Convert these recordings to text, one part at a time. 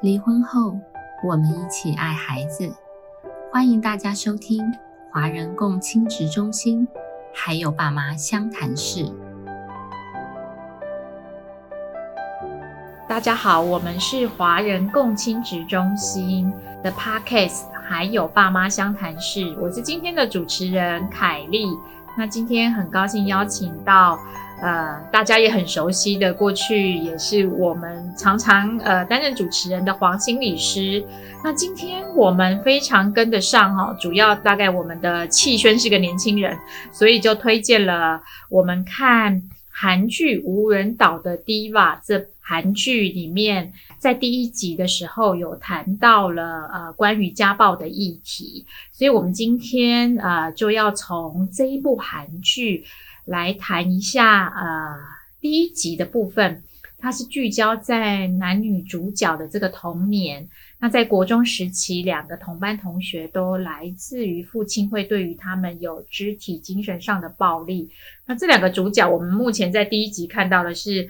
离婚后，我们一起爱孩子。欢迎大家收听华人共亲职中心，还有爸妈相谈室。大家好，我们是华人共亲职中心的 Podcast，还有爸妈相谈室。我是今天的主持人凯丽。那今天很高兴邀请到。呃，大家也很熟悉的，过去也是我们常常呃担任主持人的黄心理师。那今天我们非常跟得上哈，主要大概我们的气轩是个年轻人，所以就推荐了我们看韩剧《无人岛的 Diva》这韩剧里面，在第一集的时候有谈到了呃关于家暴的议题，所以我们今天呃就要从这一部韩剧。来谈一下，呃，第一集的部分，它是聚焦在男女主角的这个童年。那在国中时期，两个同班同学都来自于父亲会对于他们有肢体、精神上的暴力。那这两个主角，我们目前在第一集看到的是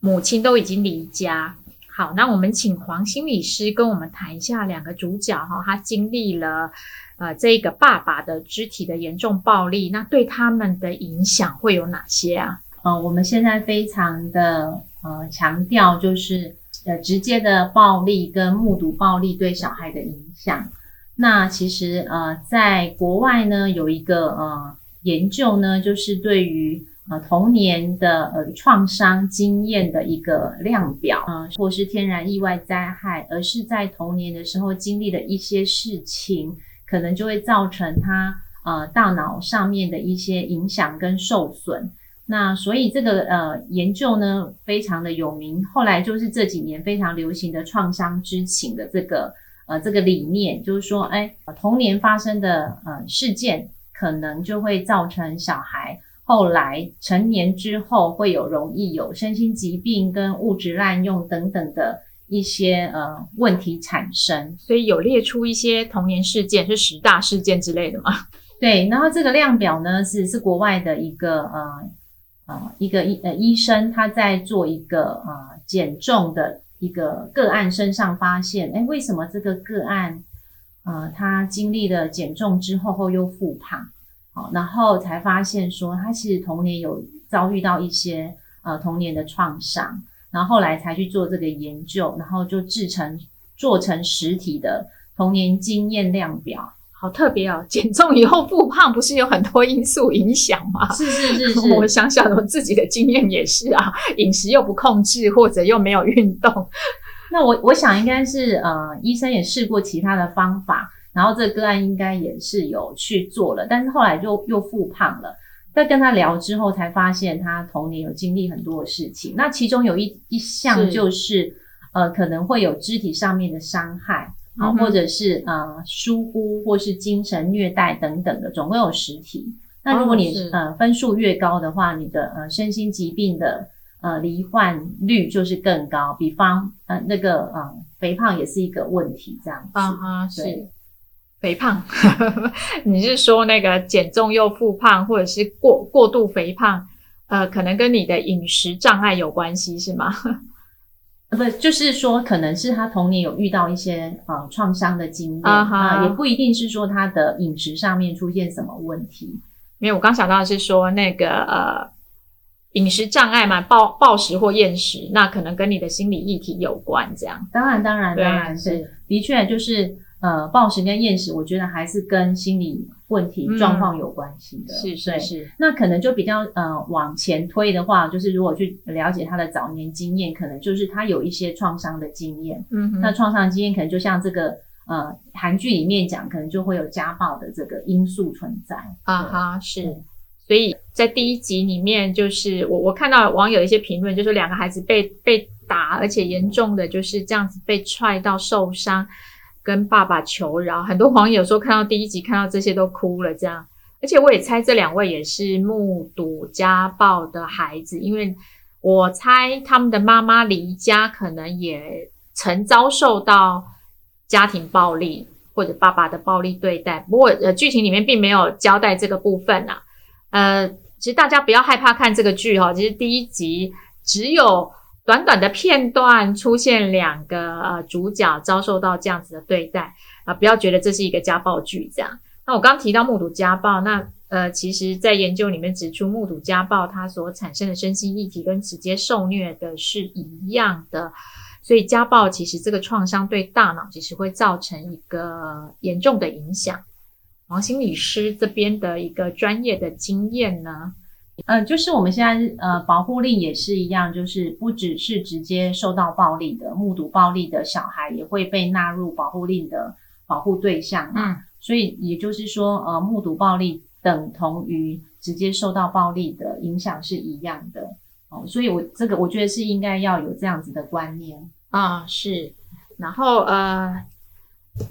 母亲都已经离家。好，那我们请黄心理师跟我们谈一下两个主角哈，他经历了。呃，这个爸爸的肢体的严重暴力，那对他们的影响会有哪些啊？呃，我们现在非常的呃强调，就是呃直接的暴力跟目睹暴力对小孩的影响。那其实呃，在国外呢，有一个呃研究呢，就是对于呃童年的呃创伤经验的一个量表啊，或是天然意外灾害，而是在童年的时候经历的一些事情。可能就会造成他呃大脑上面的一些影响跟受损。那所以这个呃研究呢非常的有名，后来就是这几年非常流行的创伤知情的这个呃这个理念，就是说，哎，童年发生的呃事件，可能就会造成小孩后来成年之后会有容易有身心疾病跟物质滥用等等的。一些呃问题产生，所以有列出一些童年事件，是十大事件之类的吗？对，然后这个量表呢是是国外的一个呃呃一个医呃医生他在做一个呃减重的一个个案身上发现，哎，为什么这个个案呃他经历了减重之后后又复胖？好，然后才发现说他其实童年有遭遇到一些呃童年的创伤。然后后来才去做这个研究，然后就制成做成实体的童年经验量表，好特别哦！减重以后复胖，不是有很多因素影响吗？是是是是，我想想我自己的经验也是啊，饮食又不控制，或者又没有运动。那我我想应该是呃，医生也试过其他的方法，然后这个个案应该也是有去做了，但是后来就又复胖了。在跟他聊之后，才发现他童年有经历很多的事情。那其中有一一项就是，呃，可能会有肢体上面的伤害，啊，或者是呃疏忽，或是精神虐待等等的，总共有十题。那如果你呃分数越高的话，你的呃身心疾病的呃罹患率就是更高。比方呃那个呃肥胖也是一个问题，这样子。啊哈，是。肥胖，你是说那个减重又复胖，或者是过过度肥胖？呃，可能跟你的饮食障碍有关系，是吗？不，就是说，可能是他童年有遇到一些呃创伤的经验啊，也不一定是说他的饮食上面出现什么问题。因为我刚想到的是说那个呃饮食障碍嘛，暴暴食或厌食，那可能跟你的心理议题有关。这样，当然，当然，当然是，的确就是。呃，暴食跟厌食，我觉得还是跟心理问题状况有关系的。是是是。那可能就比较呃往前推的话，就是如果去了解他的早年经验，可能就是他有一些创伤的经验。嗯。那创伤经验可能就像这个呃韩剧里面讲，可能就会有家暴的这个因素存在。啊哈，是。所以在第一集里面，就是我我看到网友一些评论，就是两个孩子被被打，而且严重的就是这样子被踹到受伤。跟爸爸求饶，很多网友说看到第一集看到这些都哭了，这样。而且我也猜这两位也是目睹家暴的孩子，因为我猜他们的妈妈离家可能也曾遭受到家庭暴力或者爸爸的暴力对待。不过呃，剧情里面并没有交代这个部分呐。呃，其实大家不要害怕看这个剧哈，其实第一集只有。短短的片段出现两个呃主角遭受到这样子的对待啊，不要觉得这是一个家暴剧这样。那我刚提到目睹家暴，那呃，其实在研究里面指出，目睹家暴它所产生的身心议题跟直接受虐的是一样的，所以家暴其实这个创伤对大脑其实会造成一个严重的影响。王心理师这边的一个专业的经验呢？呃，就是我们现在呃，保护令也是一样，就是不只是直接受到暴力的、目睹暴力的小孩，也会被纳入保护令的保护对象。嗯，所以也就是说，呃，目睹暴力等同于直接受到暴力的影响是一样的。哦，所以我这个我觉得是应该要有这样子的观念啊，是。然后呃。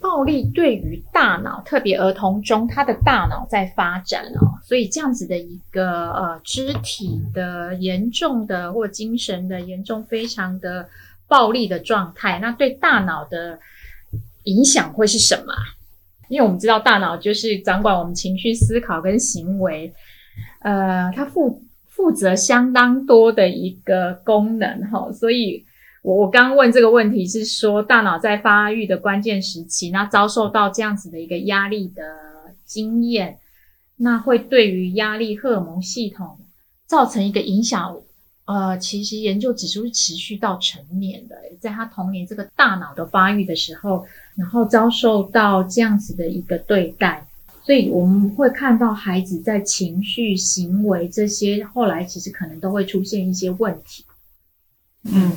暴力对于大脑，特别儿童中，他的大脑在发展哦，所以这样子的一个呃肢体的严重的或精神的严重非常的暴力的状态，那对大脑的影响会是什么？因为我们知道大脑就是掌管我们情绪、思考跟行为，呃，它负负责相当多的一个功能哈，所以。我我刚问这个问题是说，大脑在发育的关键时期，那遭受到这样子的一个压力的经验，那会对于压力荷尔蒙系统造成一个影响。呃，其实研究指出是持续到成年的，在他童年这个大脑的发育的时候，然后遭受到这样子的一个对待，所以我们会看到孩子在情绪、行为这些后来其实可能都会出现一些问题。嗯。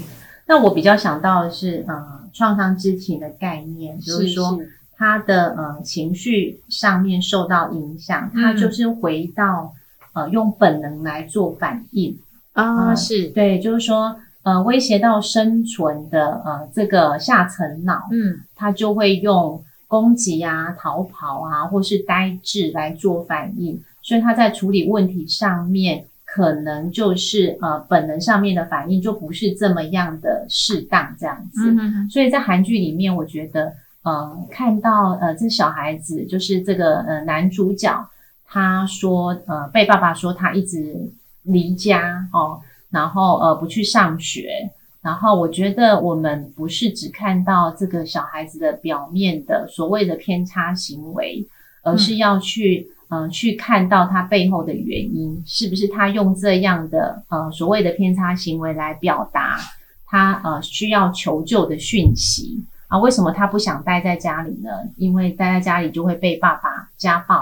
那我比较想到的是，呃，创伤知情的概念，就是说他的呃情绪上面受到影响，他就是回到呃用本能来做反应啊，是。对，就是说呃威胁到生存的呃这个下层脑，嗯，他就会用攻击啊、逃跑啊，或是呆滞来做反应，所以他在处理问题上面。可能就是呃本能上面的反应就不是这么样的适当这样子，所以在韩剧里面，我觉得呃看到呃这小孩子就是这个呃男主角，他说呃被爸爸说他一直离家哦，然后呃不去上学，然后我觉得我们不是只看到这个小孩子的表面的所谓的偏差行为，而是要去。嗯，去看到他背后的原因，是不是他用这样的呃所谓的偏差行为来表达他呃需要求救的讯息啊？为什么他不想待在家里呢？因为待在家里就会被爸爸家暴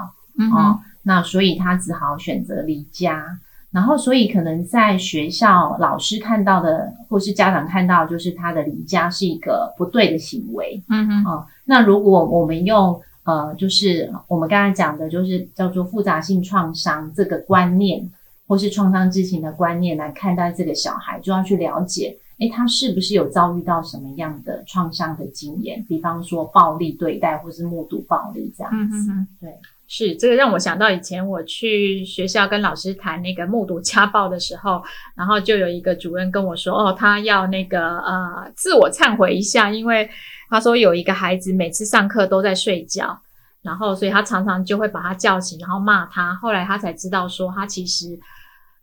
哦，那所以他只好选择离家。然后，所以可能在学校老师看到的，或是家长看到，就是他的离家是一个不对的行为。嗯哼，哦，那如果我们用。呃，就是我们刚才讲的，就是叫做复杂性创伤这个观念，或是创伤知情的观念来看待这个小孩，就要去了解，诶，他是不是有遭遇到什么样的创伤的经验？比方说暴力对待，或是目睹暴力这样子。对，是这个让我想到以前我去学校跟老师谈那个目睹家暴的时候，然后就有一个主任跟我说，哦，他要那个呃自我忏悔一下，因为。他说有一个孩子每次上课都在睡觉，然后所以他常常就会把他叫醒，然后骂他。后来他才知道说他其实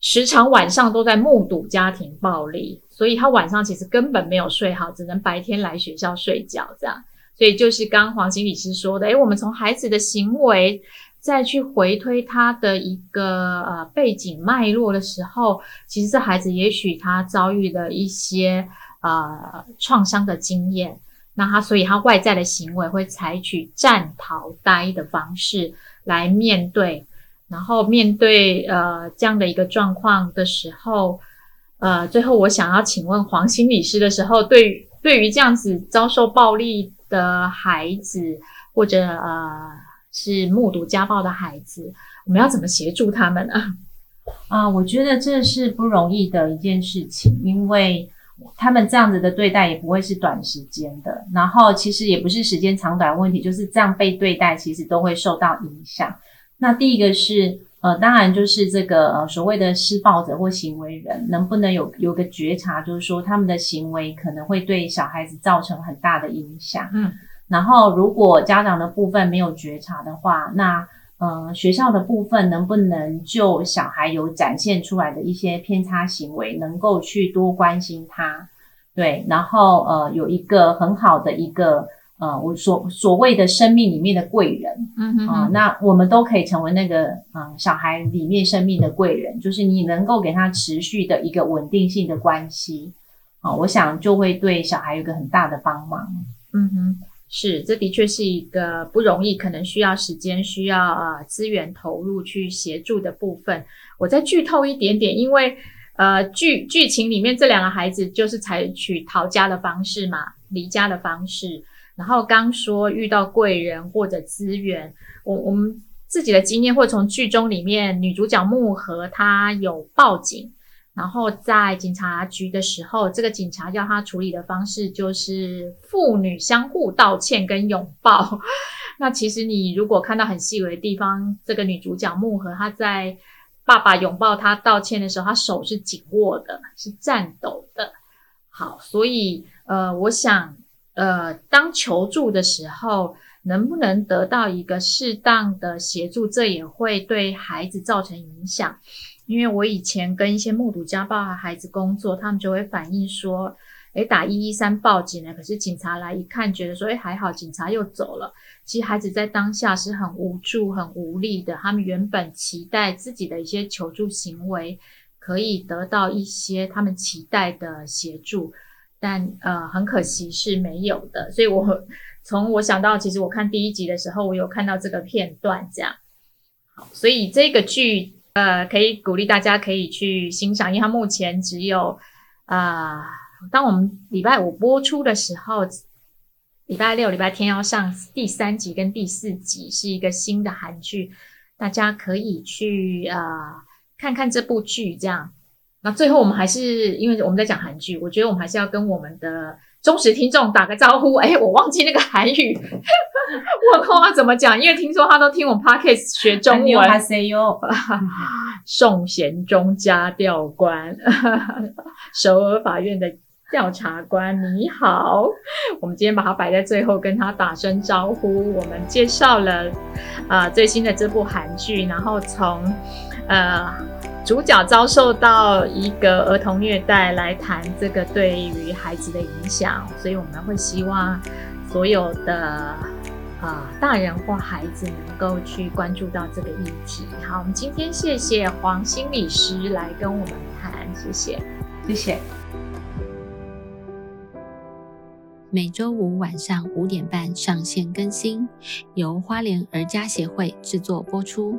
时常晚上都在目睹家庭暴力，所以他晚上其实根本没有睡好，只能白天来学校睡觉这样。所以就是刚黄心理师说的，诶，我们从孩子的行为再去回推他的一个呃背景脉络的时候，其实这孩子也许他遭遇了一些呃创伤的经验。那他，所以他外在的行为会采取战、逃、呆的方式来面对，然后面对呃这样的一个状况的时候，呃，最后我想要请问黄心理师的时候，对对于这样子遭受暴力的孩子，或者呃是目睹家暴的孩子，我们要怎么协助他们呢？啊，我觉得这是不容易的一件事情，因为。他们这样子的对待也不会是短时间的，然后其实也不是时间长短问题，就是这样被对待，其实都会受到影响。那第一个是，呃，当然就是这个呃所谓的施暴者或行为人，能不能有有个觉察，就是说他们的行为可能会对小孩子造成很大的影响。嗯，然后如果家长的部分没有觉察的话，那呃，学校的部分能不能就小孩有展现出来的一些偏差行为，能够去多关心他，对，然后呃，有一个很好的一个呃，我所所谓的生命里面的贵人，嗯哼啊、那我们都可以成为那个啊、呃小孩里面生命的贵人，就是你能够给他持续的一个稳定性的关系，啊、我想就会对小孩有一个很大的帮忙。嗯哼，是，这的确是一个不容易，可能需要时间、需要啊资源投入去协助的部分。我再剧透一点点，因为呃剧剧情里面这两个孩子就是采取逃家的方式嘛，离家的方式。然后刚说遇到贵人或者资源，我我们自己的经验，或从剧中里面女主角木和她有报警，然后在警察局的时候，这个警察要她处理的方式就是父女相互道歉跟拥抱。那其实你如果看到很细微的地方，这个女主角木和她在爸爸拥抱她道歉的时候，她手是紧握的，是颤抖的。好，所以呃，我想呃，当求助的时候，能不能得到一个适当的协助，这也会对孩子造成影响。因为我以前跟一些目睹家暴的孩子工作，他们就会反映说，诶，打一一三报警了，可是警察来一看，觉得说，诶，还好，警察又走了。其实孩子在当下是很无助、很无力的，他们原本期待自己的一些求助行为可以得到一些他们期待的协助，但呃，很可惜是没有的。所以我从我想到，其实我看第一集的时候，我有看到这个片段，这样。好，所以这个剧。呃，可以鼓励大家可以去欣赏，因为它目前只有啊、当我们礼拜五播出的时候，礼拜六、礼拜天要上第三集跟第四集，是一个新的韩剧，大家可以去呃看看这部剧。这样，那最后我们还是因为我们在讲韩剧，我觉得我们还是要跟我们的忠实听众打个招呼。哎，我忘记那个韩语问候他怎么讲，因为听说他都听我们 podcast 学中文。宋贤忠家调官，首尔法院的调查官，你好。我们今天把它摆在最后，跟他打声招呼。我们介绍了呃最新的这部韩剧，然后从呃主角遭受到一个儿童虐待来谈这个对于孩子的影响，所以我们会希望所有的。啊、呃，大人或孩子能够去关注到这个议题。好，我们今天谢谢黄心理师来跟我们谈，谢谢，谢谢。每周五晚上五点半上线更新，由花莲儿家协会制作播出。